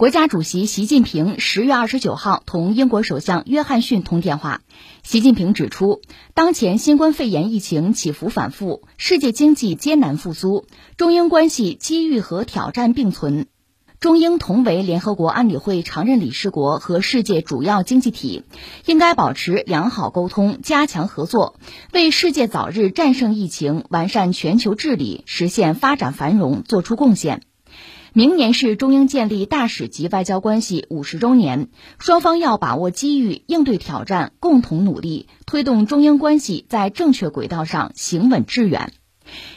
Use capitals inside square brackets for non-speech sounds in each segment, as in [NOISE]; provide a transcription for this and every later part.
国家主席习近平十月二十九号同英国首相约翰逊通电话。习近平指出，当前新冠肺炎疫情起伏反复，世界经济艰难复苏，中英关系机遇和挑战并存。中英同为联合国安理会常任理事国和世界主要经济体，应该保持良好沟通，加强合作，为世界早日战胜疫情、完善全球治理、实现发展繁荣作出贡献。明年是中英建立大使级外交关系五十周年，双方要把握机遇，应对挑战，共同努力，推动中英关系在正确轨道上行稳致远。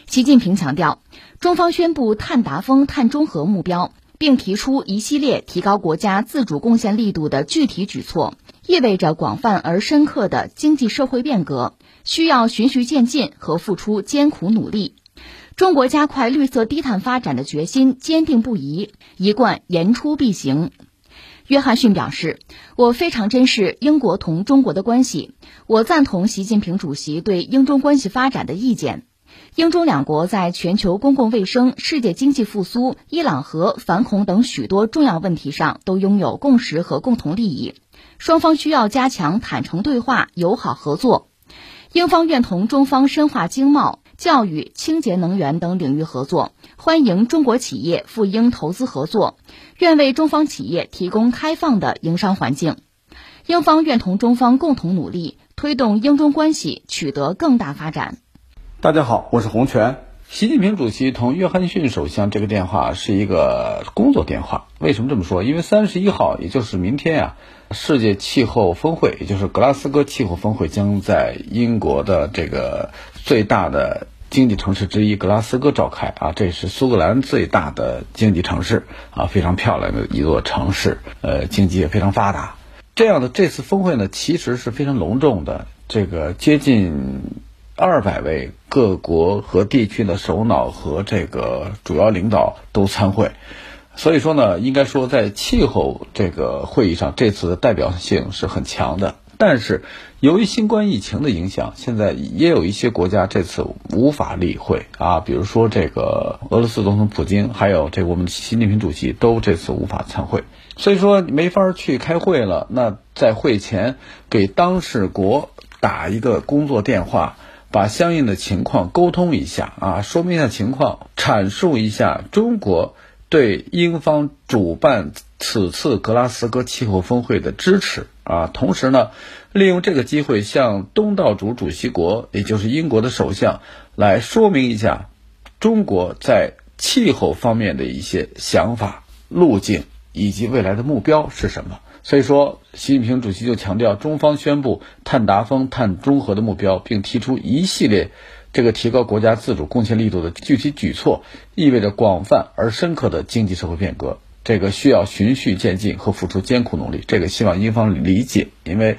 习近平强调，中方宣布碳达峰、碳中和目标，并提出一系列提高国家自主贡献力度的具体举措，意味着广泛而深刻的经济社会变革，需要循序渐进和付出艰苦努力。中国加快绿色低碳发展的决心坚定不移，一贯言出必行。约翰逊表示：“我非常珍视英国同中国的关系，我赞同习近平主席对英中关系发展的意见。英中两国在全球公共卫生、世界经济复苏、伊朗核反恐等许多重要问题上都拥有共识和共同利益，双方需要加强坦诚对话、友好合作。英方愿同中方深化经贸。”教育、清洁能源等领域合作，欢迎中国企业赴英投资合作，愿为中方企业提供开放的营商环境。英方愿同中方共同努力，推动英中关系取得更大发展。大家好，我是洪泉。习近平主席同约翰逊首相这个电话是一个工作电话。为什么这么说？因为三十一号，也就是明天啊，世界气候峰会，也就是格拉斯哥气候峰会，将在英国的这个最大的经济城市之一格拉斯哥召开啊。这是苏格兰最大的经济城市啊，非常漂亮的一座城市，呃，经济也非常发达。这样的这次峰会呢，其实是非常隆重的，这个接近。二百位各国和地区的首脑和这个主要领导都参会，所以说呢，应该说在气候这个会议上，这次的代表性是很强的。但是由于新冠疫情的影响，现在也有一些国家这次无法例会啊，比如说这个俄罗斯总统普京，还有这个我们习近平主席都这次无法参会，所以说没法去开会了。那在会前给当事国打一个工作电话。把相应的情况沟通一下啊，说明一下情况，阐述一下中国对英方主办此次格拉斯哥气候峰会的支持啊。同时呢，利用这个机会向东道主主席国，也就是英国的首相，来说明一下中国在气候方面的一些想法、路径以及未来的目标是什么。所以说，习近平主席就强调，中方宣布碳达峰、碳中和的目标，并提出一系列这个提高国家自主贡献力度的具体举措，意味着广泛而深刻的经济社会变革。这个需要循序渐进和付出艰苦努力，这个希望英方理解。因为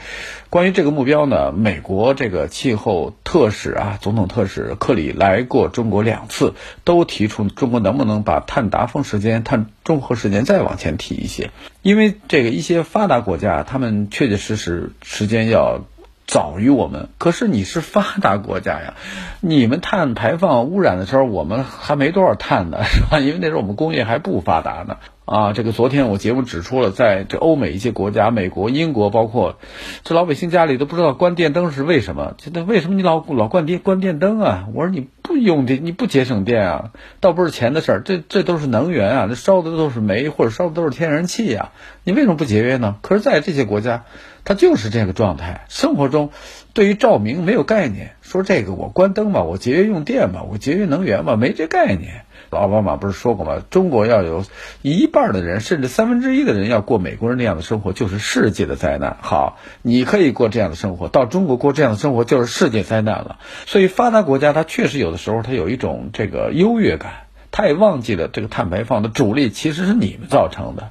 关于这个目标呢，美国这个气候特使啊，总统特使克里来过中国两次，都提出中国能不能把碳达峰时间、碳中和时间再往前提一些。因为这个一些发达国家，他们确确实实时间要。早于我们，可是你是发达国家呀，[LAUGHS] 你们碳排放污染的时候，我们还没多少碳呢，[LAUGHS] 是吧？因为那时候我们工业还不发达呢。啊，这个昨天我节目指出了，在这欧美一些国家，美国、英国，包括这老百姓家里都不知道关电灯是为什么。现在为什么你老老关电关电灯啊？我说你不用电，你不节省电啊，倒不是钱的事儿，这这都是能源啊，这烧的都是煤或者烧的都是天然气呀，你为什么不节约呢？可是，在这些国家。他就是这个状态，生活中对于照明没有概念，说这个我关灯吧，我节约用电吧，我节约能源吧，没这概念。奥巴马不是说过吗？中国要有一半的人，甚至三分之一的人要过美国人那样的生活，就是世界的灾难。好，你可以过这样的生活，到中国过这样的生活就是世界灾难了。所以发达国家它确实有的时候它有一种这个优越感，他也忘记了这个碳排放的主力其实是你们造成的。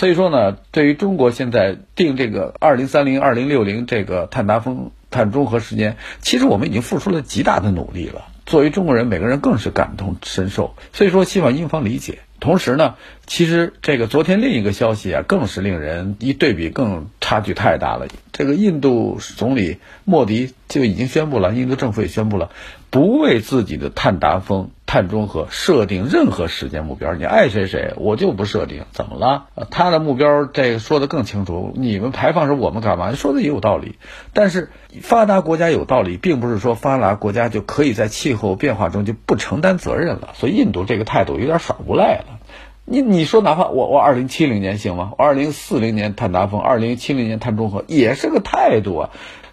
所以说呢，对于中国现在定这个二零三零、二零六零这个碳达峰、碳中和时间，其实我们已经付出了极大的努力了。作为中国人，每个人更是感同身受。所以说，希望英方理解。同时呢，其实这个昨天另一个消息啊，更是令人一对比更差距太大了。这个印度总理莫迪就已经宣布了，印度政府也宣布了，不为自己的碳达峰。碳中和设定任何时间目标，你爱谁谁，我就不设定，怎么了？他的目标这个说的更清楚，你们排放时我们干嘛？说的也有道理，但是发达国家有道理，并不是说发达国家就可以在气候变化中就不承担责任了。所以印度这个态度有点耍无赖了。你你说哪怕我我二零七零年行吗？我二零四零年碳达峰，二零七零年碳中和也是个态度啊。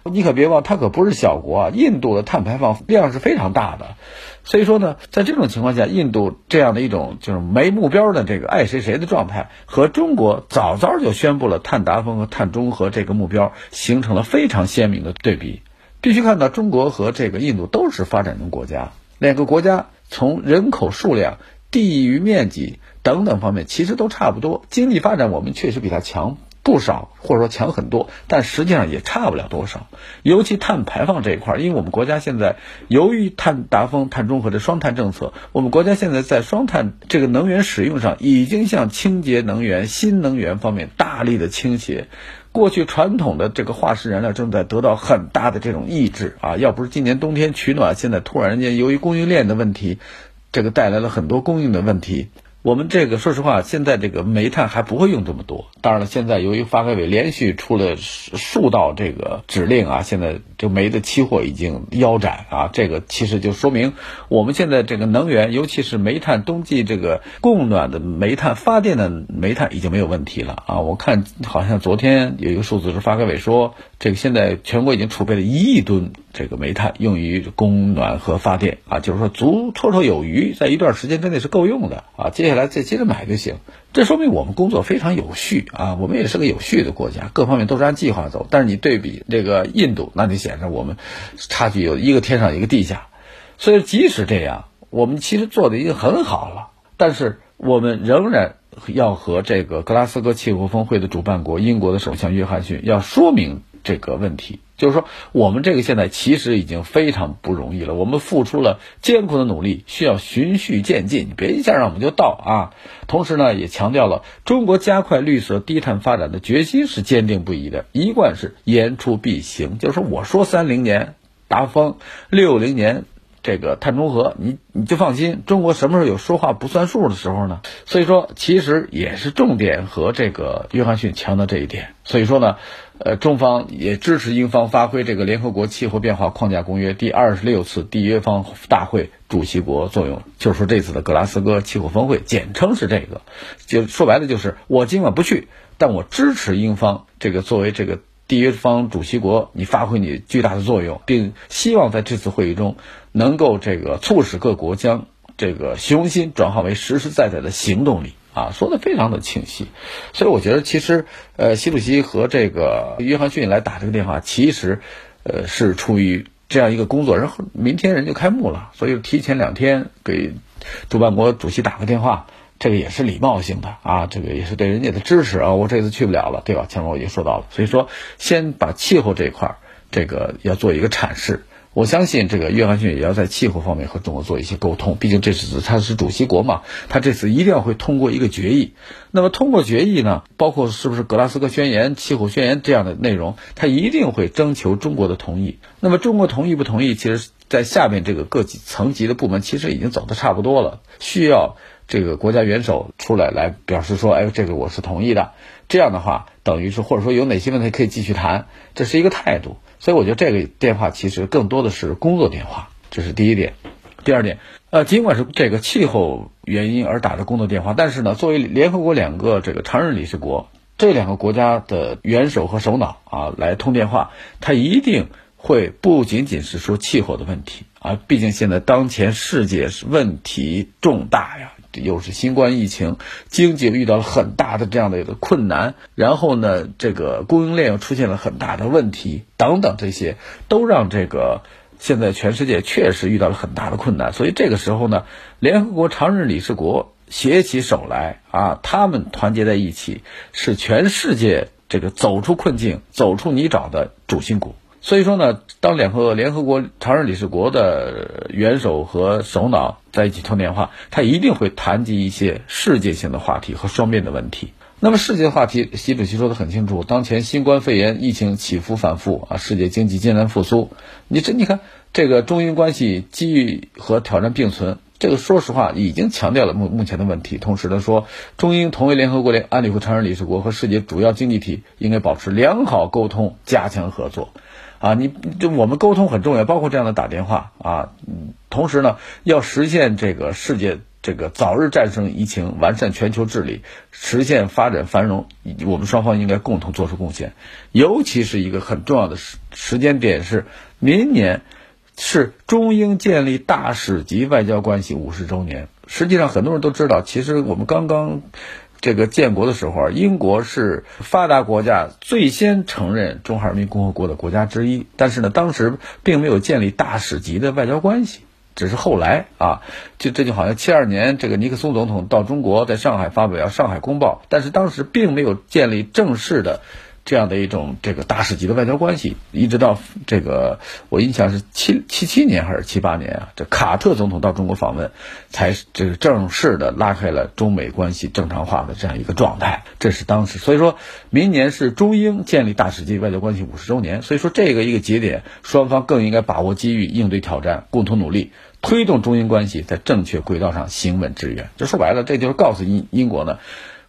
你可别忘，它可不是小国啊！印度的碳排放量是非常大的，所以说呢，在这种情况下，印度这样的一种就是没目标的这个爱谁谁的状态，和中国早早就宣布了碳达峰和碳中和这个目标，形成了非常鲜明的对比。必须看到，中国和这个印度都是发展中国家，两个国家从人口数量、地域面积等等方面其实都差不多，经济发展我们确实比它强。不少，或者说强很多，但实际上也差不了多少。尤其碳排放这一块，因为我们国家现在由于碳达峰、碳中和的双碳政策，我们国家现在在双碳这个能源使用上，已经向清洁能源、新能源方面大力的倾斜。过去传统的这个化石燃料正在得到很大的这种抑制啊！要不是今年冬天取暖，现在突然间由于供应链的问题，这个带来了很多供应的问题。我们这个说实话，现在这个煤炭还不会用这么多。当然了，现在由于发改委连续出了数道这个指令啊，现在这煤的期货已经腰斩啊。这个其实就说明我们现在这个能源，尤其是煤炭，冬季这个供暖的煤炭发电的煤炭已经没有问题了啊。我看好像昨天有一个数字是发改委说，这个现在全国已经储备了一亿吨这个煤炭用于供暖和发电啊，就是说足绰绰有余，在一段时间之内是够用的啊。接下来再接着买就行，这说明我们工作非常有序啊，我们也是个有序的国家，各方面都是按计划走。但是你对比这个印度，那就显示我们差距有一个天上一个地下。所以即使这样，我们其实做的已经很好了，但是我们仍然要和这个格拉斯哥气候峰会的主办国英国的首相约翰逊要说明。这个问题就是说，我们这个现在其实已经非常不容易了。我们付出了艰苦的努力，需要循序渐进，你别一下让我们就到啊。同时呢，也强调了中国加快绿色低碳发展的决心是坚定不移的，一贯是言出必行。就是说，我说三零年达峰，六零年。这个碳中和，你你就放心，中国什么时候有说话不算数的时候呢？所以说，其实也是重点和这个约翰逊强调这一点。所以说呢，呃，中方也支持英方发挥这个联合国气候变化框架公约第二十六次缔约方大会主席国作用。就是说，这次的格拉斯哥气候峰会，简称是这个，就说白了就是我尽管不去，但我支持英方这个作为这个。缔约方主席国，你发挥你巨大的作用，并希望在这次会议中能够这个促使各国将这个虚荣心转化为实实在在的行动力啊，说的非常的清晰。所以我觉得，其实呃，习主席和这个约翰逊来打这个电话，其实呃是出于这样一个工作，然后明天人就开幕了，所以提前两天给主办国主席打个电话。这个也是礼貌性的啊，这个也是对人家的支持啊。我这次去不了了，对吧？前面我已经说到了，所以说先把气候这一块儿，这个要做一个阐释。我相信这个约翰逊也要在气候方面和中国做一些沟通，毕竟这次他是主席国嘛，他这次一定要会通过一个决议。那么通过决议呢，包括是不是格拉斯哥宣言、气候宣言这样的内容，他一定会征求中国的同意。那么中国同意不同意，其实在下面这个各级层级的部门其实已经走的差不多了，需要。这个国家元首出来来表示说，哎，这个我是同意的。这样的话，等于是或者说有哪些问题可以继续谈，这是一个态度。所以我觉得这个电话其实更多的是工作电话，这是第一点。第二点，呃，尽管是这个气候原因而打的工作电话，但是呢，作为联合国两个这个常任理事国，这两个国家的元首和首脑啊来通电话，他一定会不仅仅是说气候的问题啊，毕竟现在当前世界是问题重大呀。又是新冠疫情，经济遇到了很大的这样的一个困难，然后呢，这个供应链又出现了很大的问题，等等，这些都让这个现在全世界确实遇到了很大的困难。所以这个时候呢，联合国常任理事国携起手来啊，他们团结在一起，是全世界这个走出困境、走出泥沼的主心骨。所以说呢，当两个联合国常任理事国的元首和首脑在一起通电话，他一定会谈及一些世界性的话题和双边的问题。那么世界话题，习主席说的很清楚，当前新冠肺炎疫情起伏反复啊，世界经济艰难复苏。你这你看，这个中英关系机遇和挑战并存，这个说实话已经强调了目目前的问题。同时呢，说中英同为联合国联安理会常任理事国和世界主要经济体，应该保持良好沟通，加强合作。啊，你就我们沟通很重要，包括这样的打电话啊。嗯同时呢，要实现这个世界这个早日战胜疫情，完善全球治理，实现发展繁荣，我们双方应该共同做出贡献。尤其是一个很重要的时时间点是明年，是中英建立大使级外交关系五十周年。实际上，很多人都知道，其实我们刚刚。这个建国的时候啊，英国是发达国家最先承认中华人民共和国的国家之一，但是呢，当时并没有建立大使级的外交关系，只是后来啊，就这就好像七二年这个尼克松总统到中国，在上海发表《上海公报》，但是当时并没有建立正式的。这样的一种这个大使级的外交关系，一直到这个我印象是七七七年还是七八年啊，这卡特总统到中国访问，才这个正式的拉开了中美关系正常化的这样一个状态。这是当时，所以说明年是中英建立大使级外交关系五十周年，所以说这个一个节点，双方更应该把握机遇，应对挑战，共同努力，推动中英关系在正确轨道上行稳致远。就说白了，这就是告诉英英国呢，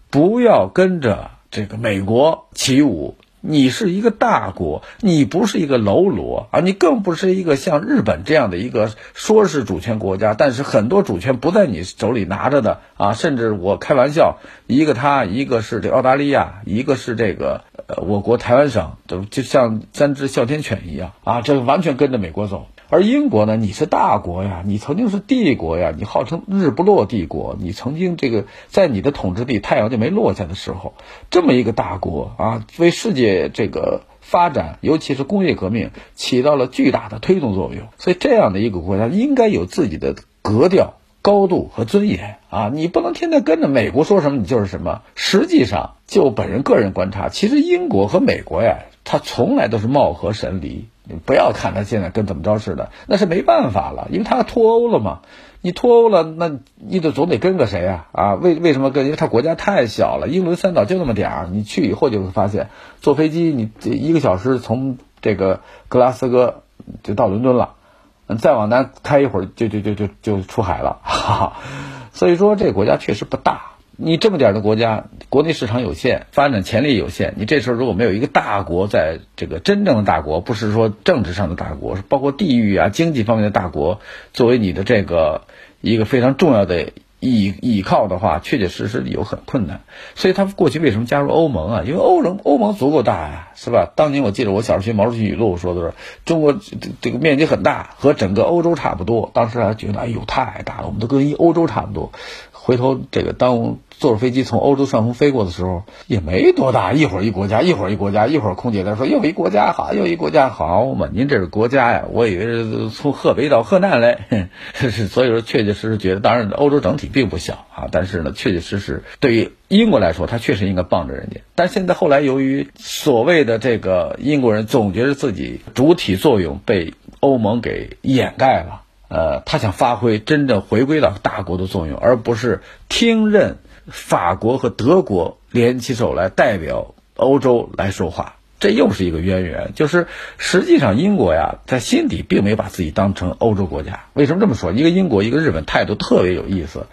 不要跟着。这个美国起舞，你是一个大国，你不是一个喽啰啊，你更不是一个像日本这样的一个说是主权国家，但是很多主权不在你手里拿着的啊，甚至我开玩笑，一个他，一个是这澳大利亚，一个是这个呃我国台湾省，就就像三只哮天犬一样啊，这完全跟着美国走。而英国呢？你是大国呀，你曾经是帝国呀，你号称日不落帝国，你曾经这个在你的统治地太阳就没落下的时候，这么一个大国啊，为世界这个发展，尤其是工业革命起到了巨大的推动作用。所以这样的一个国家应该有自己的格调、高度和尊严啊！你不能天天跟着美国说什么你就是什么。实际上，就本人个人观察，其实英国和美国呀，它从来都是貌合神离。你不要看他现在跟怎么着似的，那是没办法了，因为他脱欧了嘛。你脱欧了，那你得总得跟个谁啊？啊，为为什么跟？因为他国家太小了，英伦三岛就那么点儿。你去以后就会发现，坐飞机你这一个小时从这个格拉斯哥就到伦敦了，再往南开一会儿就就就就就出海了。[LAUGHS] 哈哈，所以说这个国家确实不大。你这么点的国家，国内市场有限，发展潜力有限。你这时候如果没有一个大国，在这个真正的大国，不是说政治上的大国，是包括地域啊、经济方面的大国，作为你的这个一个非常重要的依依靠的话，确确实实有很困难。所以他过去为什么加入欧盟啊？因为欧盟欧盟足够大呀，是吧？当年我记得我小时候学毛主席语录说的是，中国这个面积很大，和整个欧洲差不多。当时还觉得哎呦太大了，我们都跟一欧洲差不多。回头这个当坐着飞机从欧洲上空飞过的时候，也没多大，一会儿一国家，一会儿一国家，一会儿空姐在说又一国家好，又一国家好嘛。您这是国家呀，我以为是从河北到河南嘞。[LAUGHS] 所以说，确确实实觉得，当然欧洲整体并不小啊，但是呢，确确实实对于英国来说，他确实应该帮着人家。但现在后来由于所谓的这个英国人总觉得自己主体作用被欧盟给掩盖了。呃，他想发挥真正回归到大国的作用，而不是听任法国和德国联起手来代表欧洲来说话。这又是一个渊源，就是实际上英国呀，在心底并没有把自己当成欧洲国家。为什么这么说？一个英国，一个日本，态度特别有意思。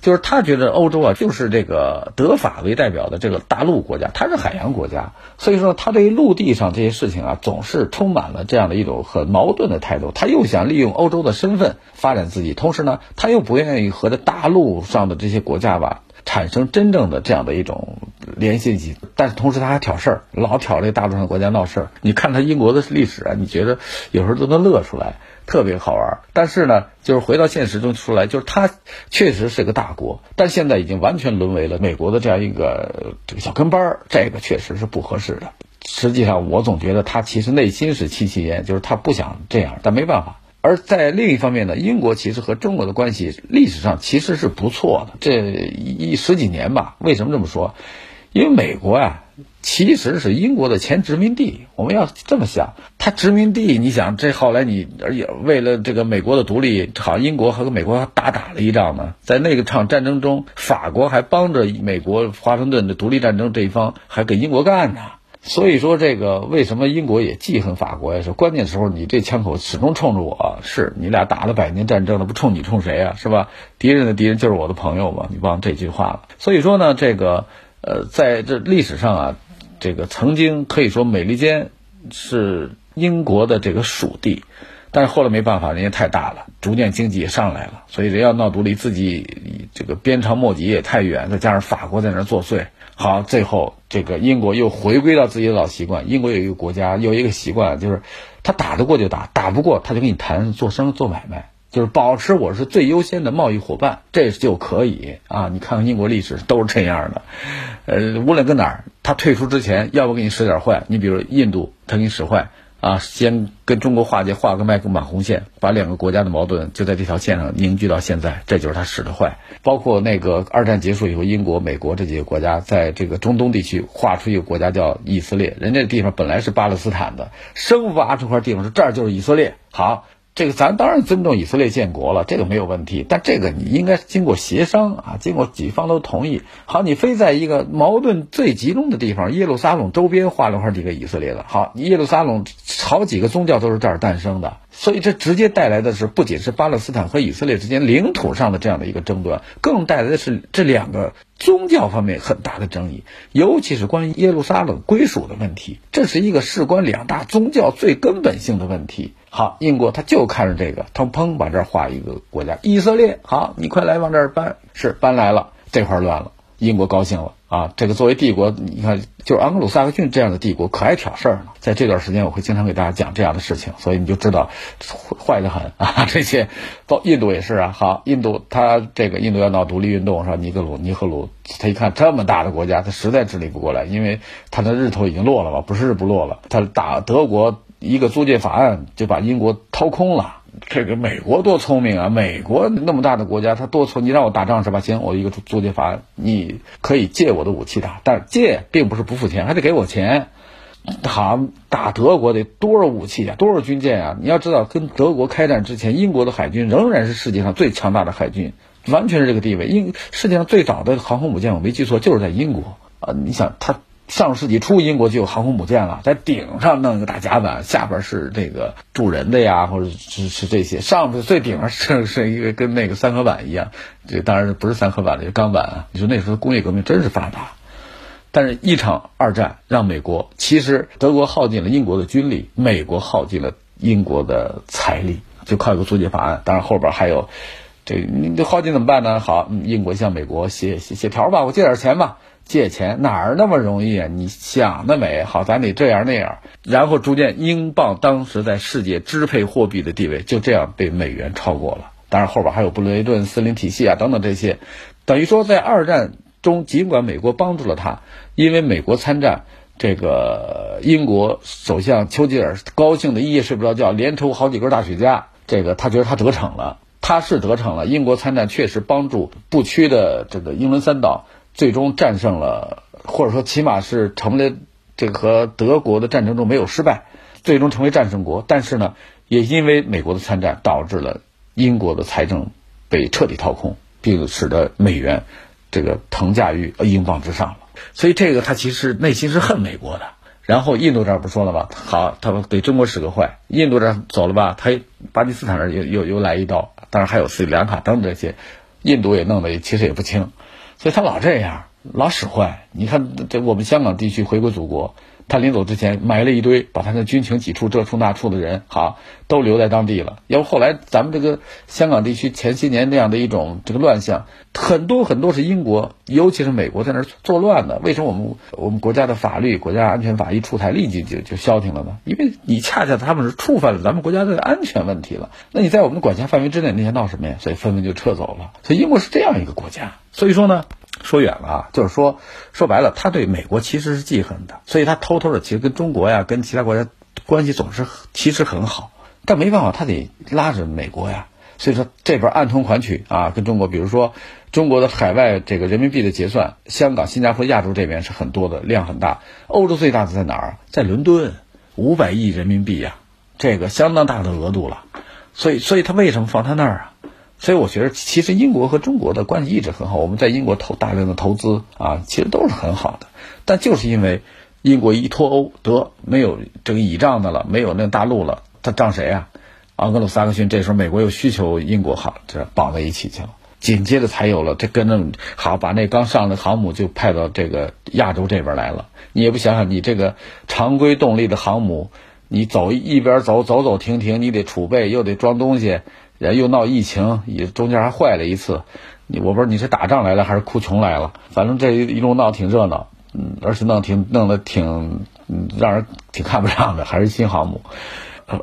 就是他觉得欧洲啊，就是这个德法为代表的这个大陆国家，它是海洋国家，所以说他对于陆地上这些事情啊，总是充满了这样的一种很矛盾的态度。他又想利用欧洲的身份发展自己，同时呢，他又不愿意和这大陆上的这些国家吧产生真正的这样的一种联系起。但是同时他还挑事儿，老挑这大陆上国家闹事儿。你看他英国的历史啊，你觉得有时候都能乐出来。特别好玩，但是呢，就是回到现实中出来，就是他确实是个大国，但现在已经完全沦为了美国的这样一个这个小跟班儿，这个确实是不合适的。实际上，我总觉得他其实内心是戚戚焉，就是他不想这样，但没办法。而在另一方面呢，英国其实和中国的关系历史上其实是不错的，这一十几年吧。为什么这么说？因为美国啊。其实是英国的前殖民地，我们要这么想，它殖民地，你想这后来你而且为了这个美国的独立，好像英国和美国还大打了一仗呢，在那个场战争中，法国还帮着美国华盛顿的独立战争这一方还给英国干呢，所以说，这个为什么英国也记恨法国呀？是关键时候你这枪口始终冲着我，是你俩打了百年战争了，不冲你冲谁呀？是吧？敌人的敌人就是我的朋友嘛，你忘这句话了。所以说呢，这个呃，在这历史上啊，这个曾经可以说美利坚是英国的这个属地。但是后来没办法，人家太大了，逐渐经济也上来了，所以人要闹独立，自己这个鞭长莫及也太远，再加上法国在那作祟，好，最后这个英国又回归到自己的老习惯。英国有一个国家有一个习惯，就是他打得过就打，打不过他就跟你谈做生意做买卖，就是保持我是最优先的贸易伙伴，这就可以啊。你看看英国历史都是这样的，呃，无论跟哪儿，他退出之前要不给你使点坏，你比如印度，他给你使坏。啊，先跟中国划界，画个麦克马红线，把两个国家的矛盾就在这条线上凝聚到现在，这就是他使的坏。包括那个二战结束以后，英国、美国这几个国家在这个中东地区划出一个国家叫以色列，人家地方本来是巴勒斯坦的，生挖出块地方说这儿就是以色列，好。这个咱当然尊重以色列建国了，这个没有问题。但这个你应该经过协商啊，经过几方都同意。好，你非在一个矛盾最集中的地方耶路撒冷周边划了块地给以色列的。好，耶路撒冷好几个宗教都是这儿诞生的，所以这直接带来的是不仅是巴勒斯坦和以色列之间领土上的这样的一个争端，更带来的是这两个宗教方面很大的争议，尤其是关于耶路撒冷归属的问题，这是一个事关两大宗教最根本性的问题。好，英国他就看着这个，他砰把这儿画一个国家，以色列。好，你快来往这儿搬，是搬来了，这块乱了，英国高兴了啊。这个作为帝国，你看，就是安格鲁萨克逊这样的帝国，可爱挑事儿了。在这段时间，我会经常给大家讲这样的事情，所以你就知道坏的很 [LAUGHS] 啊。这些，到印度也是啊。好，印度他这个印度要闹独立运动是吧？尼格鲁、尼赫鲁，他一看这么大的国家，他实在治理不过来，因为他的日头已经落了嘛，不是日不落了，他打德国。一个租借法案就把英国掏空了。这个美国多聪明啊！美国那么大的国家，他多聪，你让我打仗是吧？行，我一个租借法案，你可以借我的武器打，但是借并不是不付钱，还得给我钱。好，打德国得多少武器啊？多少军舰啊？你要知道，跟德国开战之前，英国的海军仍然是世界上最强大的海军，完全是这个地位。英世界上最早的航空母舰，我没记错，就是在英国啊！你想他。上世纪初，英国就有航空母舰了，在顶上弄一个大甲板，下边是这个住人的呀，或者是是这些。上边最顶上是是一个跟那个三合板一样，这当然不是三合板的，是钢板啊。你说那时候工业革命真是发达，但是一场二战让美国，其实德国耗尽了英国的军力，美国耗尽了英国的财力，就靠一个租借法案。当然后边还有，这你这耗尽怎么办呢？好，英国向美国写写写条吧，我借点钱吧。借钱哪儿那么容易啊？你想得美！好，咱得这样那样，然后逐渐英镑当时在世界支配货币的地位就这样被美元超过了。当然后边还有布雷顿森林体系啊等等这些，等于说在二战中，尽管美国帮助了他，因为美国参战，这个英国首相丘吉尔高兴的一夜睡不着觉，连抽好几根大雪茄。这个他觉得他得逞了，他是得逞了。英国参战确实帮助不屈的这个英伦三岛。最终战胜了，或者说起码是成了这个和德国的战争中没有失败，最终成为战胜国。但是呢，也因为美国的参战，导致了英国的财政被彻底掏空，并使得美元这个腾驾于英镑之上了。所以这个他其实内心是恨美国的。然后印度这儿不说了吗？好，他给中国使个坏。印度这儿走了吧？他巴基斯坦这儿又又又来一刀。当然还有斯里兰卡等等这些，印度也弄得其实也不轻。所以他老这样，老使坏。你看，这我们香港地区回归祖国，他临走之前埋了一堆，把他的军情几处这处那处的人，好，都留在当地了。要不后来咱们这个香港地区前些年那样的一种这个乱象，很多很多是英国，尤其是美国在那儿作乱的。为什么我们我们国家的法律、国家安全法一出台，立即就就消停了呢？因为你恰恰他们是触犯了咱们国家的安全问题了。那你在我们的管辖范围之内，那些闹什么呀？所以纷纷就撤走了。所以英国是这样一个国家。所以说呢，说远了啊，就是说，说白了，他对美国其实是记恨的，所以他偷偷的其实跟中国呀，跟其他国家关系总是其实很好，但没办法，他得拉着美国呀。所以说这边暗通款曲啊，跟中国，比如说中国的海外这个人民币的结算，香港、新加坡、亚洲这边是很多的量很大，欧洲最大的在哪儿？在伦敦，五百亿人民币呀，这个相当大的额度了。所以，所以他为什么放他那儿啊？所以我觉得，其实英国和中国的关系一直很好。我们在英国投大量的投资啊，其实都是很好的。但就是因为英国一脱欧，得没有这个倚仗的了，没有那大陆了，他仗谁啊？盎格鲁撒克逊这时候美国又需求英国，好，这绑在一起去了。紧接着才有了，这跟着好把那刚上的航母就派到这个亚洲这边来了。你也不想想，你这个常规动力的航母，你走一边走走走停停，你得储备，又得装东西，人又闹疫情，也中间还坏了一次。你我不知道你是打仗来了还是哭穷来了，反正这一路闹挺热闹，嗯，而且弄挺弄得挺让人挺看不上的，还是新航母。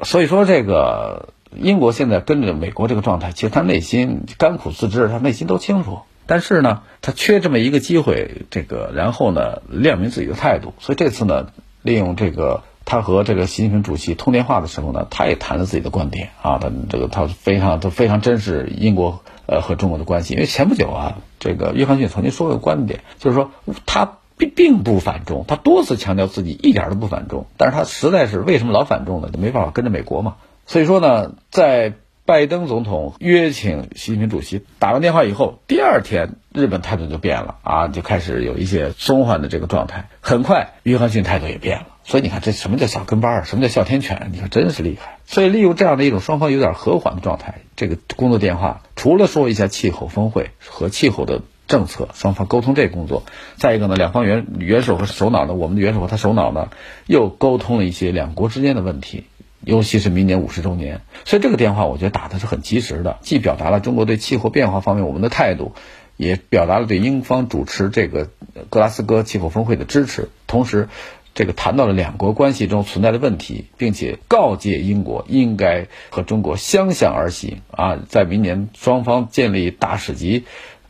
所以说这个。英国现在跟着美国这个状态，其实他内心甘苦自知，他内心都清楚。但是呢，他缺这么一个机会，这个然后呢，亮明自己的态度。所以这次呢，利用这个他和这个习近平主席通电话的时候呢，他也谈了自己的观点啊。他这个他非常他非常珍视英国呃和中国的关系，因为前不久啊，这个约翰逊曾经说过一个观点，就是说他并并不反中，他多次强调自己一点都不反中，但是他实在是为什么老反中呢？就没办法跟着美国嘛。所以说呢，在拜登总统约请习近平主席打完电话以后，第二天日本态度就变了啊，就开始有一些松缓的这个状态。很快，约翰逊态度也变了。所以你看，这什么叫小跟班儿？什么叫哮天犬？你看，真是厉害。所以利用这样的一种双方有点和缓的状态，这个工作电话除了说一下气候峰会和气候的政策，双方沟通这个工作。再一个呢，两方元元首和首脑呢，我们的元首和他首脑呢，又沟通了一些两国之间的问题。尤其是明年五十周年，所以这个电话我觉得打的是很及时的，既表达了中国对气候变化方面我们的态度，也表达了对英方主持这个格拉斯哥气候峰会的支持，同时，这个谈到了两国关系中存在的问题，并且告诫英国应该和中国相向而行啊，在明年双方建立大使级。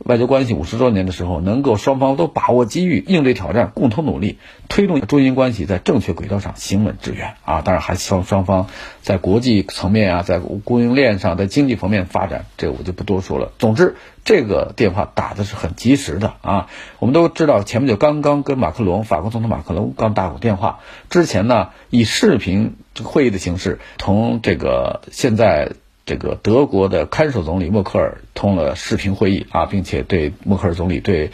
外交关系五十周年的时候，能够双方都把握机遇，应对挑战，共同努力，推动中英关系在正确轨道上行稳致远啊！当然，还希望双方在国际层面啊，在供应链上，在经济方面发展，这我就不多说了。总之，这个电话打的是很及时的啊！我们都知道，前面就刚刚跟马克龙，法国总统马克龙刚打过电话，之前呢，以视频会议的形式同这个现在。这个德国的看守总理默克尔通了视频会议啊，并且对默克尔总理对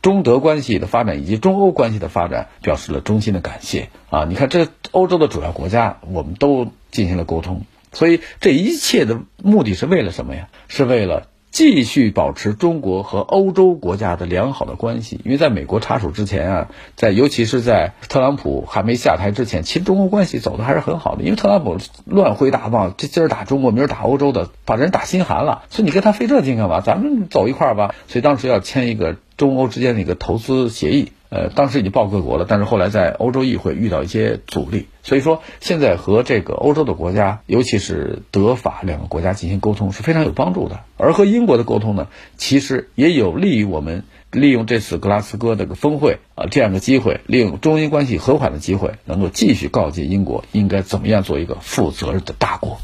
中德关系的发展以及中欧关系的发展表示了衷心的感谢啊！你看，这欧洲的主要国家我们都进行了沟通，所以这一切的目的是为了什么呀？是为了。继续保持中国和欧洲国家的良好的关系，因为在美国插手之前啊，在尤其是在特朗普还没下台之前，其实中欧关系走的还是很好的。因为特朗普乱挥大棒，[LAUGHS] 这今儿打中国，明儿打欧洲的，把人打心寒了。所以你跟他费这劲干嘛？咱们走一块儿吧。所以当时要签一个中欧之间的一个投资协议。呃，当时已经报各国了，但是后来在欧洲议会遇到一些阻力，所以说现在和这个欧洲的国家，尤其是德法两个国家进行沟通是非常有帮助的。而和英国的沟通呢，其实也有利于我们利用这次格拉斯哥这个峰会啊这样的机会，利用中英关系和缓的机会，能够继续告诫英国应该怎么样做一个负责任的大国。